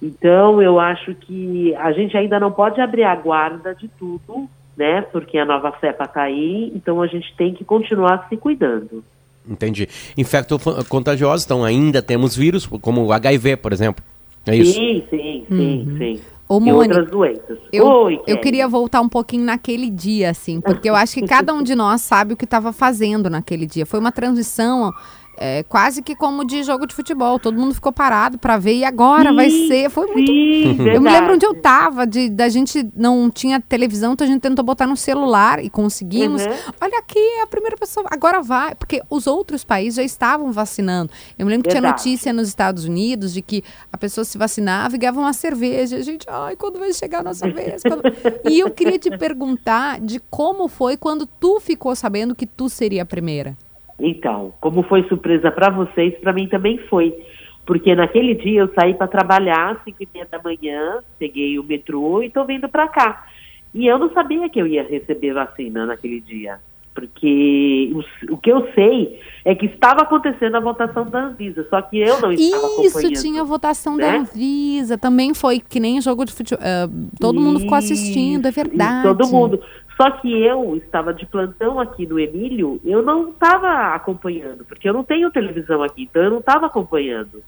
Então eu acho que a gente ainda não pode abrir a guarda de tudo, né, porque a nova cepa está aí, então a gente tem que continuar se cuidando. Entendi. Infecto-contagiosos, então ainda temos vírus, como o HIV, por exemplo. É isso? Sim, sim, sim, sim. Ô, e Mônica, outras doenças. Eu, Oi, eu queria voltar um pouquinho naquele dia, assim, porque eu acho que *laughs* cada um de nós sabe o que estava fazendo naquele dia. Foi uma transição é, quase que como de jogo de futebol. Todo mundo ficou parado para ver e agora vai Sim, ser. Foi muito. sim, *laughs* eu me lembro onde eu tava, de, da gente não tinha televisão, então a gente tentou botar no celular e conseguimos. Uhum. Olha aqui, é a primeira pessoa. Agora vai, porque os outros países já estavam vacinando. Eu me lembro que tinha notícia nos Estados Unidos de que a pessoa se vacinava e ganhava uma cerveja. A gente, ai, quando vai chegar a nossa vez? Quando- *laughs* E eu queria te perguntar de como foi quando tu ficou sabendo que tu seria a primeira. Então, como foi surpresa para vocês, para mim também foi. Porque naquele dia eu saí para trabalhar às 5 e meia da manhã, peguei o metrô e estou vindo para cá. E eu não sabia que eu ia receber vacina naquele dia. Porque o, o que eu sei é que estava acontecendo a votação da Anvisa, só que eu não estava Isso, tinha votação né? da Anvisa. Também foi que nem jogo de futebol. ah, todo mundo ficou assistindo, é Isso, verdade. Todo mundo. Só que eu estava de plantão aqui no Emílio, eu não estava acompanhando, porque eu não tenho televisão aqui, então eu não estava acompanhando.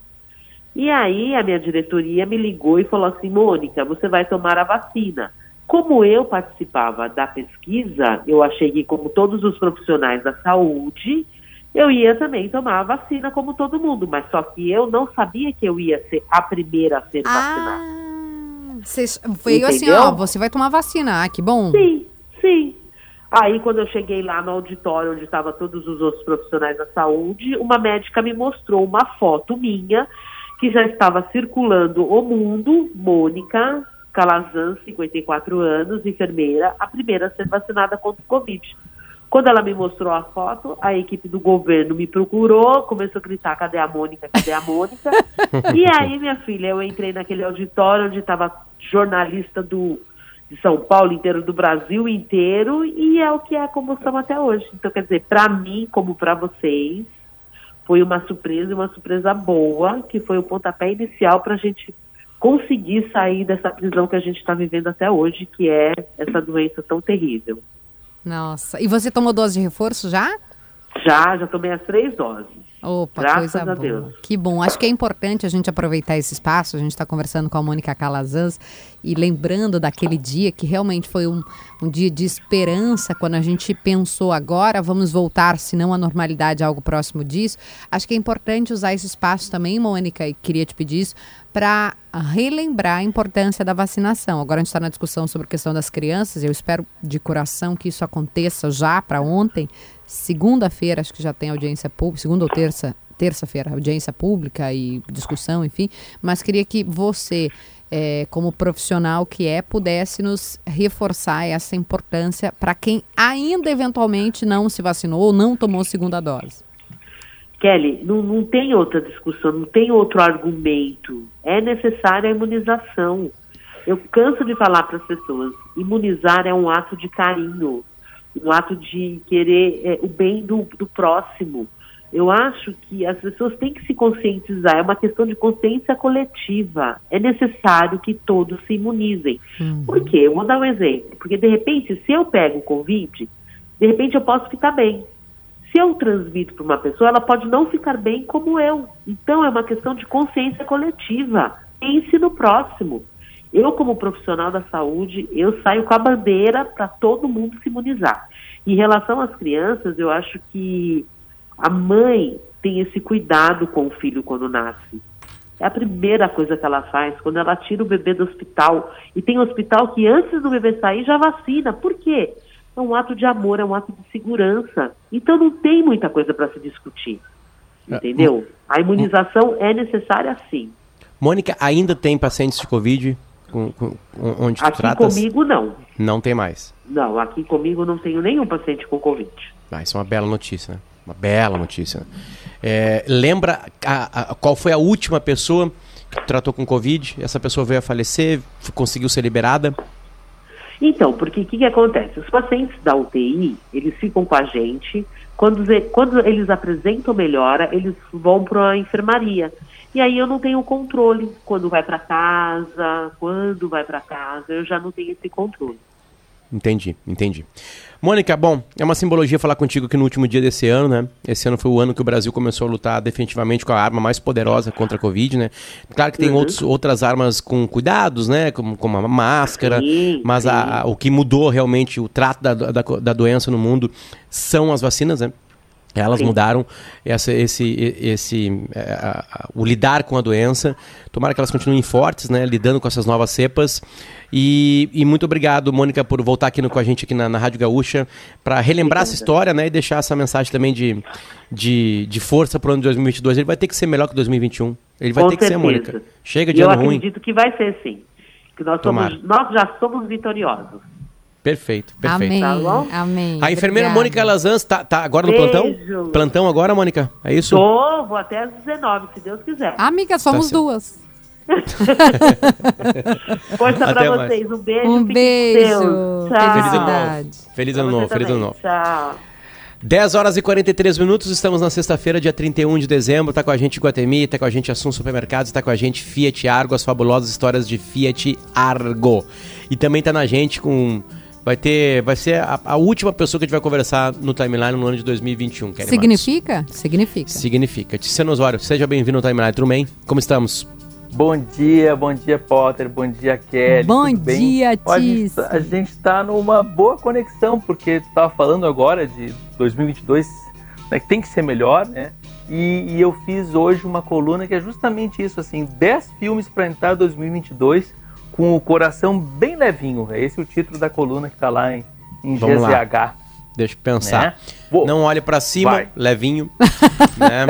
E aí a minha diretoria me ligou e falou assim, Mônica, você vai tomar a vacina. Como eu participava da pesquisa, eu achei que como todos os profissionais da saúde, eu ia também tomar a vacina como todo mundo, mas só que eu não sabia que eu ia ser a primeira a ser vacinada. Cês- assim, Entendeu? ó, você vai tomar vacina. Ah, que bom. Sim, sim. Aí, quando eu cheguei lá no auditório onde estavam todos os outros profissionais da saúde, uma médica me mostrou uma foto minha que já estava circulando o mundo, Mônica Calazan, 54 anos, enfermeira, a primeira a ser vacinada contra o Covid. Quando ela me mostrou a foto, a equipe do governo me procurou, começou a gritar, cadê a Mônica, cadê a Mônica? *laughs* e aí, minha filha, eu entrei naquele auditório onde estava jornalista do, de São Paulo inteiro, do Brasil inteiro, e é o que é a comoção até hoje. Então, quer dizer, para mim, como para vocês, foi uma surpresa, e uma surpresa boa, que foi o pontapé inicial para a gente conseguir sair dessa prisão que a gente está vivendo até hoje, que é essa doença tão terrível. Nossa. E você tomou dose de reforço já? Já, já tomei as três doses. Opa, Graças coisa a boa. Deus. Que bom. Acho que é importante a gente aproveitar esse espaço. A gente está conversando com a Mônica Calazans e lembrando daquele dia que realmente foi um, um dia de esperança quando a gente pensou agora vamos voltar, se não à normalidade, algo próximo disso. Acho que é importante usar esse espaço também, Mônica, e queria te pedir isso, para relembrar a importância da vacinação. Agora a gente está na discussão sobre a questão das crianças. Eu espero de coração que isso aconteça já para ontem. Segunda-feira, acho que já tem audiência pública, segunda ou terça, terça-feira, audiência pública e discussão, enfim. Mas queria que você, eh, como profissional que é, pudesse nos reforçar essa importância para quem ainda eventualmente não se vacinou ou não tomou segunda dose. Kelly, não, não tem outra discussão, não tem outro argumento. É necessária a imunização. Eu canso de falar para as pessoas: imunizar é um ato de carinho, um ato de querer é, o bem do, do próximo. Eu acho que as pessoas têm que se conscientizar, é uma questão de consciência coletiva. É necessário que todos se imunizem. Por quê? Eu vou dar um exemplo. Porque, de repente, se eu pego o Covid, de repente eu posso ficar bem. Se eu transmito para uma pessoa, ela pode não ficar bem como eu. Então, é uma questão de consciência coletiva. Pense no próximo. Eu, como profissional da saúde, eu saio com a bandeira para todo mundo se imunizar. Em relação às crianças, eu acho que a mãe tem esse cuidado com o filho quando nasce. É a primeira coisa que ela faz quando ela tira o bebê do hospital. E tem hospital que antes do bebê sair já vacina. Por quê? É um ato de amor, é um ato de segurança. Então não tem muita coisa para se discutir. Entendeu? A imunização é necessária sim. Mônica, ainda tem pacientes de Covid com, com- onde tu Aqui tratas? comigo não. Não tem mais. Não, aqui comigo não tenho nenhum paciente com Covid. Ah, isso é uma bela notícia, né? Uma bela notícia. né? É, lembra a- a- qual foi a última pessoa que tratou com Covid? Essa pessoa veio a falecer, conseguiu ser liberada? Então, porque o que, que acontece? Os pacientes da UTI, eles ficam com a gente, quando, quando eles apresentam melhora, eles vão para a enfermaria. E aí eu não tenho controle quando vai para casa, quando vai para casa, eu já não tenho esse controle. Entendi, entendi. Mônica, bom, é uma simbologia falar contigo aqui no último dia desse ano, né? Esse ano foi o ano que o Brasil começou a lutar definitivamente com a arma mais poderosa contra a Covid, né? Claro que tem Uhum. outros, outras armas com cuidados, né? Como, como a máscara, Sim, mas a- a- o que mudou realmente o trato da, da, da doença no mundo são as vacinas, né? Elas Sim. mudaram essa, esse, esse, é, a- a- o lidar com a doença. Tomara que elas continuem fortes, né? Lidando com essas novas cepas. E, e muito obrigado, Mônica, por voltar aqui no- com a gente aqui na, na Rádio Gaúcha para relembrar essa história, né? E deixar essa mensagem também de, de, de força para o ano de 2022. Ele vai ter que ser melhor que 2021. Ele vai Com ter que ser, certeza. Mônica. Chega de eu ano ruim. acredito que vai ser sim. Que nós, somos, nós já somos vitoriosos. Perfeito, perfeito. Amém. Tá bom? Amém. A enfermeira Obrigada. Mônica Lazans tá, tá agora no Beijo. plantão? Plantão agora, Mônica? É isso? Tô, vou até às 19, se Deus quiser. Amiga, somos certo. duas. *laughs* Força Até pra mais. vocês. Um beijo. Um beijo. Tchau. Feliz ano Felicidade. novo. Feliz ano novo, feliz ano novo. Tchau. 10 horas e 43 minutos, estamos na sexta-feira, dia 31 de dezembro. Tá com a gente Guatemi, tá com a gente Assum Supermercados, tá com a gente Fiat Argo, as fabulosas histórias de Fiat Argo. E também tá na gente com. Vai ter. Vai ser a, a última pessoa que a gente vai conversar no timeline no ano de 2021. Kelly Matos. Significa? Significa. Significa. Tiziano Osório, seja bem-vindo ao timeline. Tudo bem? Como estamos? Bom dia, bom dia, Potter, bom dia, Kelly. Bom dia, Ó, a gente Tis. tá- está numa boa conexão, porque tu tava falando agora de 2022, né, que tem que ser melhor, né? E, e eu fiz hoje uma coluna que é justamente isso, assim, 10 filmes para entrar 2022 com o coração bem levinho. É esse o título da coluna que tá lá em, em Vamos lá. GZH. Deixa eu pensar. Né? Vou- Não olhe pra cima, Vai. levinho. *laughs* né?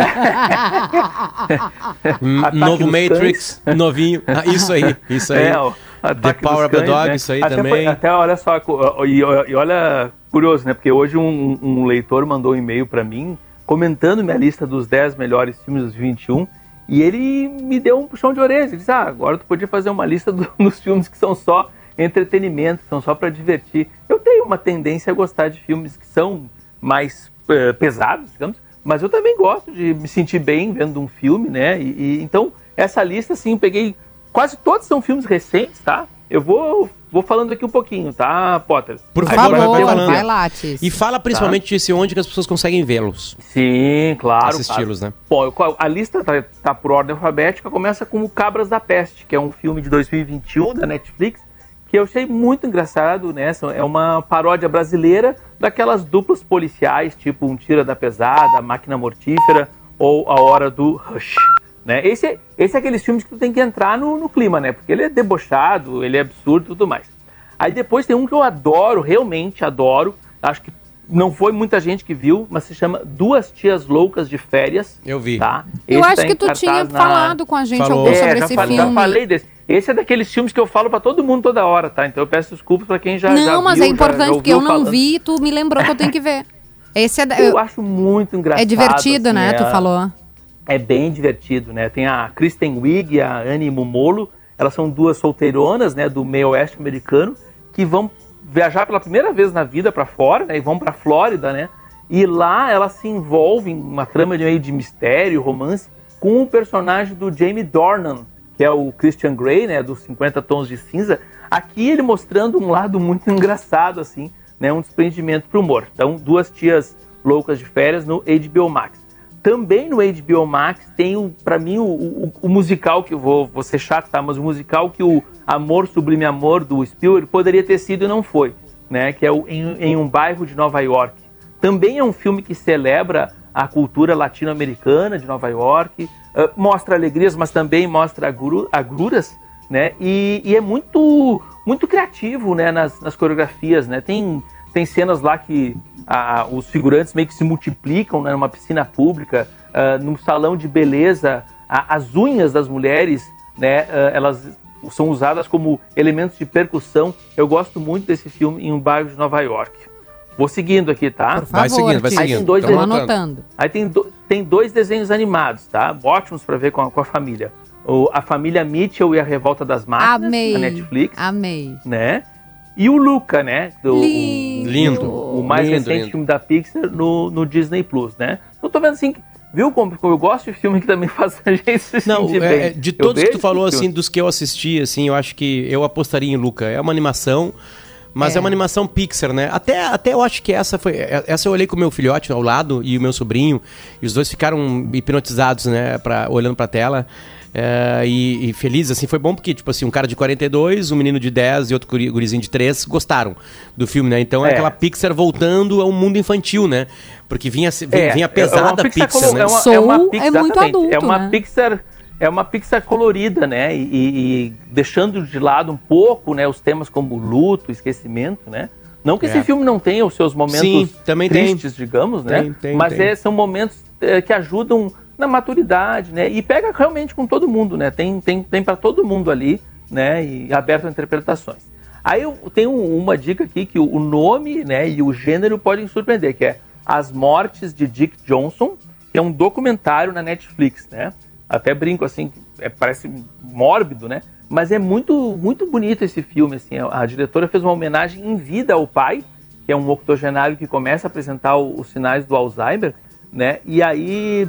Novo Matrix, novinho. Ah, isso aí, isso aí. É, o The Power of the Cães, Dog, né? isso aí até também. foi- até olha só, e, e olha, curioso, né? Porque hoje um, um leitor mandou um e-mail para mim comentando minha lista dos 10 melhores filmes dos 21 e ele me deu um puxão de orelha. Ele disse: Ah, agora tu podia fazer uma lista do- *laughs* dos filmes que são só entretenimento, que são só para divertir. Eu tenho uma tendência a gostar de filmes que são mais eh, pesados, digamos, mas eu também gosto de me sentir bem vendo um filme, né? E, e- então, essa lista, assim, eu peguei. Quase todos são filmes recentes, tá? Eu vou, vou falando aqui um pouquinho, tá, Potter? Por favor, vai falando. lá, Tis. E fala principalmente disso onde que as pessoas conseguem vê-los. Sim, claro. Assisti-los, né? Bom, eu- a lista tá, tá por ordem alfabética, começa com o Cabras da Peste, que é um filme de 2021 da Netflix, que eu achei muito engraçado, né? É uma paródia brasileira daquelas duplas policiais, tipo Um Tira da Pesada, Máquina Mortífera ou A Hora do Rush. Né? Esse, é- esse é aqueles filmes que tu tem que entrar no, no clima, né? Porque ele é debochado, ele é absurdo e tudo mais. Aí depois tem um que eu adoro, realmente adoro, acho que não foi muita gente que viu, mas se chama Duas Tias Loucas de Férias. Eu vi. Tá? Eu Esse acho tá que tu tinha na- falado com a gente Falou. algum É, sobre já esse falei, já filme. falei desse. Esse é daqueles filmes que eu falo pra todo mundo toda hora, tá? Então eu peço desculpas pra quem já já não, mas viu, é já- importante já porque eu não falando. vi e tu me lembrou que eu tenho que ver. Esse é, da- Eu eu- acho muito engraçado. é divertido, assim, né? é- Tu falou. É bem divertido, né? Tem a Kristen Wiig e a Annie Mumolo. Elas são duas solteironas, né? Do meio oeste americano que vão viajar pela primeira vez na vida pra fora, né? E vão pra Flórida, né? E lá elas se envolvem em uma trama de meio de mistério, romance, com o personagem do Jamie Dornan, que é o Christian Grey, né? Dos 50 Tons de Cinza. Aqui ele mostrando um lado muito *laughs* engraçado, assim, né? Um desprendimento pro humor. Então, duas tias loucas de férias no HBO Max. Também no HBO Max tem, o, pra mim, o, o- o musical que eu vou, vou ser chato, tá? Mas o musical que o Amor Sublime Amor do Spielberg poderia ter sido e não foi, né? Que é o em, em um bairro de Nova York. Também é um filme que celebra a cultura latino-americana de Nova York, ah, mostra alegrias, mas também mostra agru- agruras, né? E, e é muito, muito criativo, né? Nas, nas coreografias, né? Tem, tem cenas lá que ah, os figurantes meio que se multiplicam né, numa piscina pública, ah, num salão de beleza, a- as unhas das mulheres, né? ah, elas são usadas como elementos de percussão. Eu gosto muito desse filme em um bairro de Nova York. Vou seguindo aqui, tá? Por Vai favor, seguindo, vai Aí seguindo. tem dois Tamo desenhos- anotando. Aí tem, do- tem dois desenhos animados, tá? Ótimos pra ver com a, com a família. O, a família Mitchell e a Revolta das Máquinas, Amei. da Netflix, Amei. né? E o Luca, né? Do, Lindo. Lindo. O mais Lindo, recente lindo. filme da Pixar no, no Disney Plus, né? Eu tô vendo assim, viu como, como eu gosto de filme que também *laughs* faz a gente se Não, sentir é, bem. é, de Eu todos que tu falou, assim, dos que eu assisti, assim, eu acho que eu apostaria em Luca. É uma animação, mas é, É. uma animação Pixar, né? Até, até eu acho que essa foi. é- Essa eu olhei com o meu filhote ao lado e o meu sobrinho, e os dois ficaram hipnotizados, né? Pra, olhando pra tela. É, e, e felizes, assim, foi bom porque, tipo assim, um cara de 42, um menino de 10 e outro guri- gurizinho de 3 gostaram do filme, né? Então é, É. aquela Pixar voltando ao mundo infantil, né? Porque vinha, vinha, É, vinha é pesada uma Pixar, colo- né? É uma, Soul é uma é Pixar, muito exatamente. adulto, É uma né? Pixar, é uma Pixar colorida, né? E, e- e deixando de lado um pouco, né, os temas como luto, esquecimento, né? Não que É. esse filme não tenha os seus momentos Sim, também tem. tristes, digamos, né? Tem, tem, Mas tem. é- são momentos é, que ajudam na maturidade, né? E pega realmente com todo mundo, né? Tem, tem, tem para todo mundo ali, né? E aberto a interpretações. Aí eu tenho uma dica aqui que o nome, né, e o gênero podem surpreender, que é As Mortes de Dick Johnson, que é um documentário na Netflix, né? Até brinco assim, é, parece mórbido, né? Mas é muito muito bonito esse filme, assim. A, a diretora fez uma homenagem em vida ao pai, que é um octogenário que começa a apresentar os sinais do Alzheimer, né? E aí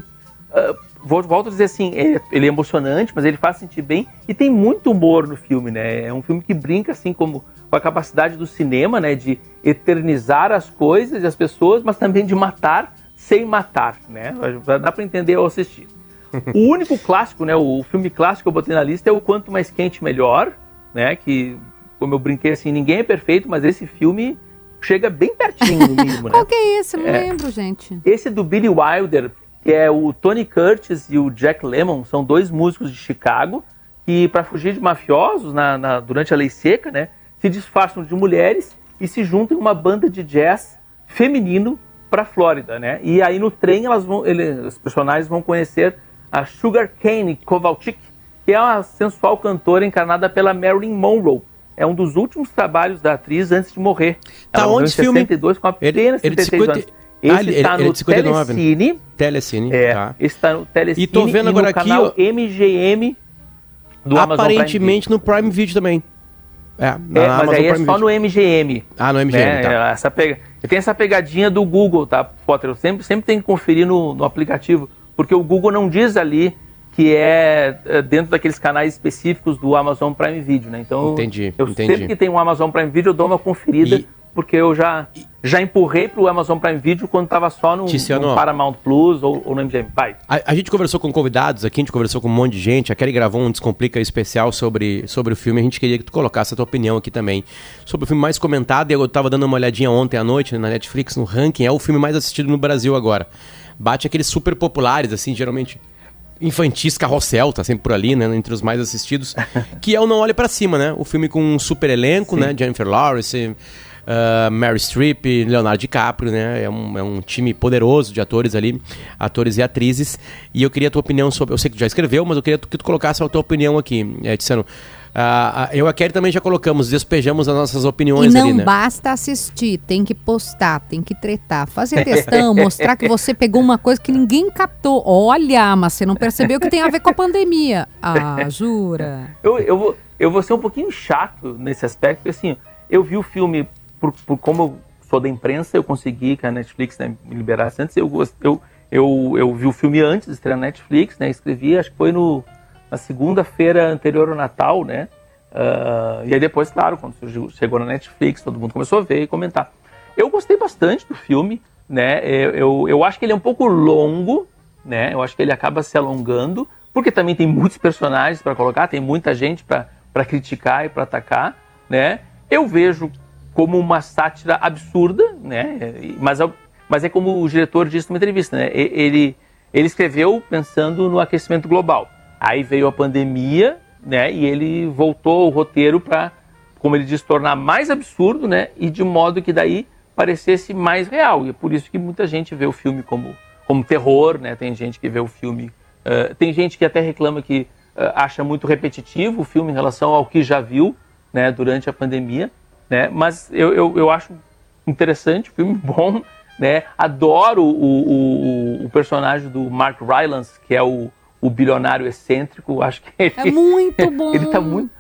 vou, volto a dizer assim, ele, ele é emocionante, mas ele faz sentir bem e tem muito humor no filme, né? É um filme que brinca assim como com a capacidade do cinema, né, de eternizar as coisas e as pessoas, mas também de matar sem matar, né? Dá para entender ao assistir. O único clássico, né, o filme clássico que eu botei na lista é o Quanto Mais Quente Melhor, né, que como eu brinquei assim, ninguém é perfeito, mas esse filme chega bem pertinho no mínimo, né? *laughs* Qual que é esse? Eu não É. lembro, gente. Esse do Billy Wilder, que é o Tony Curtis e o Jack Lemmon, são dois músicos de Chicago que, para fugir de mafiosos na, na- durante a lei seca, né, se disfarçam de mulheres e se juntam em uma banda de jazz feminino para Flórida, né? E aí no trem elas vão, ele, os personagens vão conhecer a Sugar Cane Kovalchik, que é uma sensual cantora encarnada pela Marilyn Monroe. É um dos últimos trabalhos da atriz antes de morrer. Tá Ela onde em esse filme? 62 com apenas ele 36 50 anos. Ah, Esse ele- está ele é no de 59, né? Telecine. Telecine, É, tá. esse está no Telecine E tô vendo e agora no aqui, canal ó, MGM do Amazon Prime Aparentemente no Prime Video também. É, na. É, mas Amazon aí é Prime só Video. no MGM. Ah, no MGM, né? tá. Essa pega... Tem essa pegadinha do Google, tá, Potter? Eu sempre, sempre tenho que conferir no, no aplicativo, porque o Google não diz ali que é é, dentro daqueles canais específicos do Amazon Prime Video, né? Então, Entendi, eu entendi. sempre que tem um Amazon Prime Video, eu dou uma conferida, porque eu já, já empurrei pro Amazon Prime Video quando tava só no, no. Paramount Plus ou, ou no MGM. Vai. A, a gente conversou com convidados aqui, a gente conversou com um monte de gente. A Kelly gravou um Descomplica especial sobre, sobre o filme. A gente queria que tu colocasse a tua opinião aqui também. Sobre o filme mais comentado, e eu tava dando uma olhadinha ontem à noite né, na Netflix, no ranking, é o filme mais assistido no Brasil agora. Bate aqueles super populares, assim, geralmente infantis, carrossel, tá sempre por ali, né, entre os mais assistidos, *laughs* que é o Não Olhe Pra Cima, né? O filme com um super elenco, né? Jennifer Lawrence, uh, Mary Streep, Leonardo DiCaprio, né? É um, é um time poderoso de atores ali, atores e atrizes. E eu queria a tua opinião sobre. Eu sei que tu já escreveu, mas eu queria que tu colocasse a tua opinião aqui, é, Tiziano. Ah, eu e a Kelly também já colocamos, despejamos as nossas opiniões E não ali, né? basta assistir, tem que postar, tem que tretar, fazer textão, *laughs* mostrar que você pegou uma coisa que ninguém captou. Olha, mas você não percebeu que tem a ver com a pandemia. Ah, jura? Eu, eu, vou, eu vou ser um pouquinho chato nesse aspecto, porque assim, eu vi o filme, por, por como eu sou da imprensa, eu consegui que a Netflix né, me liberasse antes, eu, eu, eu, eu vi o filme antes de estrear na Netflix, né, escrevi, acho que foi no, na segunda-feira anterior ao Natal, né, ah, e aí depois, claro, quando surgiu- chegou na Netflix, todo mundo começou a ver e comentar. Eu gostei bastante do filme, né, eu, eu, eu acho que ele é um pouco longo, né, eu acho que ele acaba se alongando, porque também tem muitos personagens para colocar, tem muita gente para criticar e para atacar, né? Eu vejo como uma sátira absurda, né? Mas, é- mas é como o diretor disse numa entrevista, né? Ele, ele escreveu pensando no aquecimento global. Aí veio a pandemia, né? E ele voltou o roteiro para, como ele diz, tornar mais absurdo, né? E de modo que daí parecesse mais real. E é por isso que muita gente vê o filme como, como terror, né? Tem gente que vê o filme. eh, tem gente que até reclama que eh, acha muito repetitivo o filme em relação ao que já viu, né? Durante a pandemia, né? Mas eu, eu, eu acho interessante, filme *laughs* bom, né? Adoro o, o, o personagem do Mark Rylance, que é o, o bilionário excêntrico. *laughs* Acho que ele, É muito *laughs* bom. ele tá muito.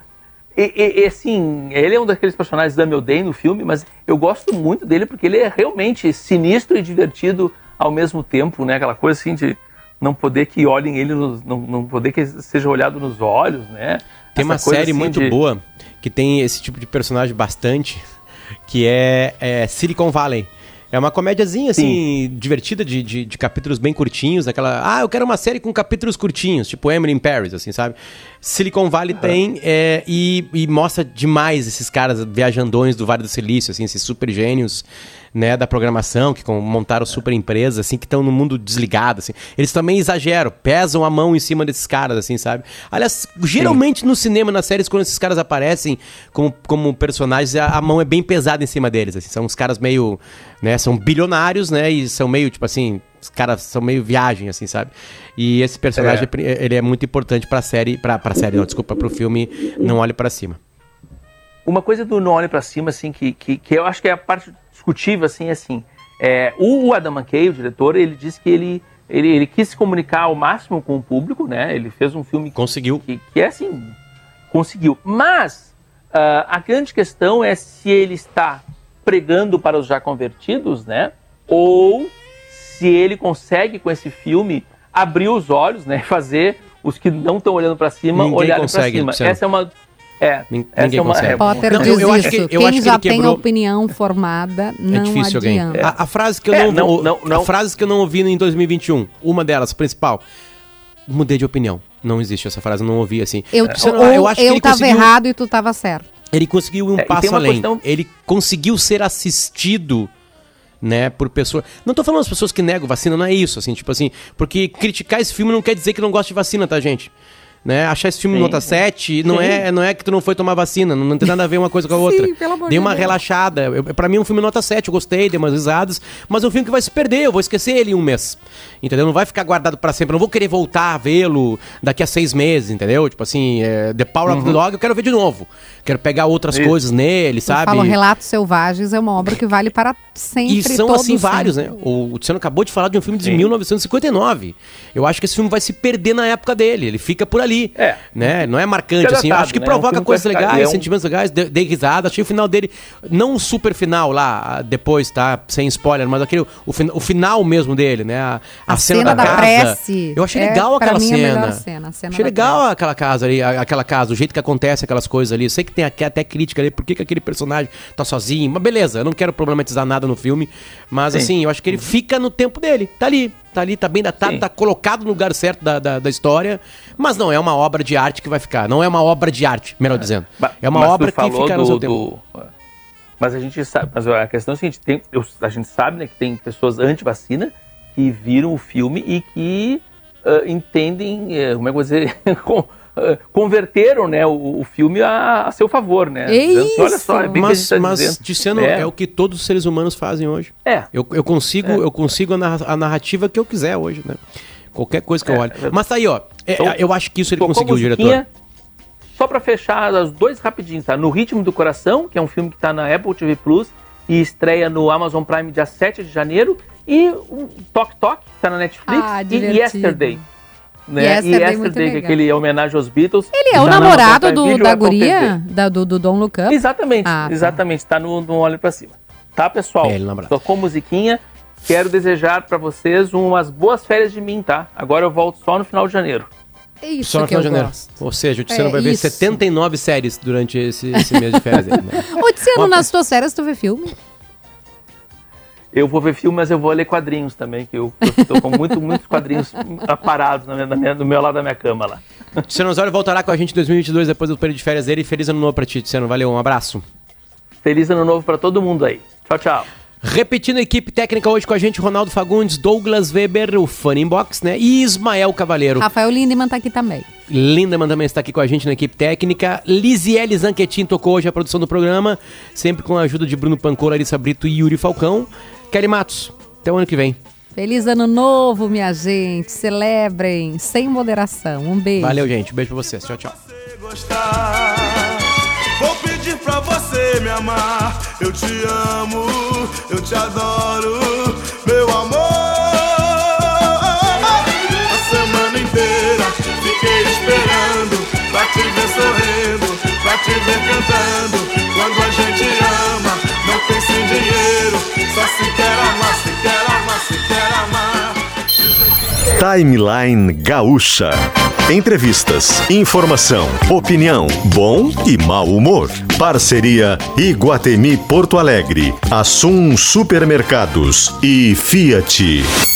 E, e- e, assim, ele é um daqueles personagens da meu day no filme, mas eu gosto muito dele porque ele é realmente sinistro e divertido ao mesmo tempo, né? Aquela coisa assim de não poder que olhem ele, não, não poder que seja olhado nos olhos, né? Tem uma Essa coisa, série assim, muito de- boa que tem esse tipo de personagem bastante, que é, é Silicon Valley. É uma comédiazinha, assim, divertida, de, de, de capítulos bem curtinhos, aquela... Ah, eu quero uma série com capítulos curtinhos, tipo Emily in Paris, assim, sabe? Silicon Valley tem é, e, e mostra demais esses caras viajandões do Vale do Silício, assim, esses super gênios, né, da programação, que montaram super empresas, assim, que estão no mundo desligado, assim. Eles também exageram, pesam a mão em cima desses caras, assim, sabe? Aliás, geralmente no cinema, nas séries, quando esses caras aparecem como, como personagens, a, a mão é bem pesada em cima deles, assim. São uns caras meio, né, são bilionários, né, e são meio, tipo assim, os caras são meio viagem, assim, sabe? E esse personagem, ele é muito importante pra série, pra, pra série, não, desculpa, pro filme Não Olhe Pra Cima. Uma coisa do Não Olhe Pra Cima, assim, que, que, que eu acho que é a parte discutível, assim, é assim, é, o Adam McKay, o diretor, ele disse que ele, ele, ele quis se comunicar ao máximo com o público, né? Ele fez um filme conseguiu que, que é assim, conseguiu. Mas ah, a grande questão é se ele está pregando para os já convertidos, né? Ou se ele consegue com esse filme abrir os olhos, né? *laughs* Fazer os que não estão olhando para cima Ninguém olharem para cima. Essa é uma é, Nin- essa ninguém é uma, consegue. é, Potter Não, diz eu- eu acho isso. que- eu Quem acho que já ele tem quebrou- opinião formada É não difícil alguém. adianta. A, a frase que eu É, não, não- não- A frase que eu não ouvi em 2021, uma delas, principal. Mudei de opinião. Não existe essa frase, eu não ouvi assim. Eu, Você não- ou eu eu, acho que ele tava conseguiu- errado e tu tava certo. Ele conseguiu ir um É, passo além. questão- Ele conseguiu ser assistido, né, por pessoas. Não tô falando as pessoas que negam vacina, não é isso, assim, tipo assim, porque criticar esse filme não quer dizer que não gosta de vacina, tá, gente? Né? Achar esse filme Sim. nota 7 não Sim. é, não é que tu não foi tomar vacina, não, não tem nada a ver uma coisa com a *laughs* outra. pelo amor Dei de uma Deus. relaxada. Eu, pra mim é um filme nota 7, eu gostei, dei umas risadas, mas é um filme que vai se perder, eu vou esquecer ele em um mês. Entendeu? Não vai ficar guardado pra sempre, eu não vou querer voltar a vê-lo daqui a seis meses, entendeu? Tipo assim, é, The Power of the Dog eu quero ver de novo. Quero pegar outras Isso. coisas nele, sabe? falo Relatos Selvagens é uma obra que vale para sempre E são assim vários, sempre. né? O Luciano acabou de falar de um filme de Sim. 1959. Eu acho que esse filme vai se perder na época dele. Ele fica por ali. É. Né? Não é marcante, assim. Datado, acho que né? É um provoca que coisas ficar- legais, é um- sentimentos legais. Dei, dei risada. Achei o final dele. Não o super final lá, depois, tá? Sem spoiler, mas aquele. O, fin- o final mesmo dele, né? A, A cena da casa. prece Eu achei é, legal aquela mim, a cena. cena, a cena achei da legal aquela casa ali, a- aquela casa, o jeito que acontece aquelas coisas ali. Eu sei que tem aqui até crítica ali, por que, que aquele personagem tá sozinho. Mas beleza, eu não quero problematizar nada no filme. Mas Sim. assim, eu acho que ele fica no tempo dele. Tá ali, tá ali, tá bem datado, Sim. tá colocado no lugar certo da, da, da história. Mas não é uma obra de arte que vai ficar. Não é uma obra de arte, melhor dizendo. Ba- É uma mas obra que fica no do- seu tempo. do- Mas a gente sabe, mas a questão é a seguinte, tem, eu- a gente sabe né, que tem pessoas anti-vacina que viram o filme e que ah, entendem, eh, como é que eu vou dizer, *laughs* converteram né, o, o filme a, a seu favor, né? É assim, Olha isso! só, é bem que a Mas, gente tá mas dizendo. dizendo, É. é. o que todos os seres humanos fazem hoje. É. Eu, eu consigo, eu consigo a, narra- a narrativa que eu quiser hoje, né? Qualquer coisa que eu É, olhe. é. Mas tá aí, ó. É, Então, eu acho que isso ele conseguiu, diretor. Só pra fechar os dois rapidinhos, tá? No Ritmo do Coração, que é um filme que tá na Apple TV Plus e estreia no Amazon Prime dia 7 de janeiro. E o Tok Tok, que tá na Netflix. Ah, e. Yesterday. Né? E muito Yesterday, que é legal. aquele homenagem aos Beatles. Ele é o na namorado do, da Apple guria, da, do, do Look Up? Exatamente, Ah, tá. exatamente. Tá no, no Olho Pra Cima. Tá, pessoal? É. Tocou musiquinha. Quero desejar pra vocês umas boas férias de mim, tá? Agora eu volto só no final de janeiro. É isso Só no que final de janeiro. gosto. Ou seja, o Tiziano É vai ver isso. 79 séries durante esse, esse mês de férias. aí, né? *laughs* Ô, Tiziano, Uma- nas tuas séries tu vê filme? Eu vou ver filme, mas eu vou ler quadrinhos também, que eu, tô com muito, muitos quadrinhos parados no meu lado da minha cama lá. Tiziano Osório voltará com a gente em 2022, depois do período de férias dele. Feliz ano novo pra ti, Tiziano. Valeu, um abraço. Feliz ano novo pra todo mundo aí. Tchau, tchau. Repetindo a equipe técnica hoje com a gente, Ronaldo Fagundes, Douglas Weber, o Funny Box, né? E Ismael Cavaleiro. Rafael Lindemann tá aqui também. Lindemann também está aqui com a gente na equipe técnica. Lisiele Zanquetin tocou hoje a produção do programa, sempre com a ajuda de Bruno Pancô, Larissa Brito e Yuri Falcão. Kelly Matos, até o ano que vem. Feliz ano novo, minha gente. Celebrem sem moderação. Um beijo. Valeu, gente. Beijo pra vocês. Tchau, tchau. Vou pedir pra pra você me amar. Eu te amo, eu te adoro, meu amor. A semana inteira fiquei esperando pra te ver sorrindo, pra te ver cantando. Quando a gente ama, não pensa em dinheiro, só se quer amar, se quer amar, se quer amar. Timeline Gaúcha. Entrevistas, informação, opinião, bom e mau humor. Parceria Iguatemi Porto Alegre, Assum Supermercados e Fiat.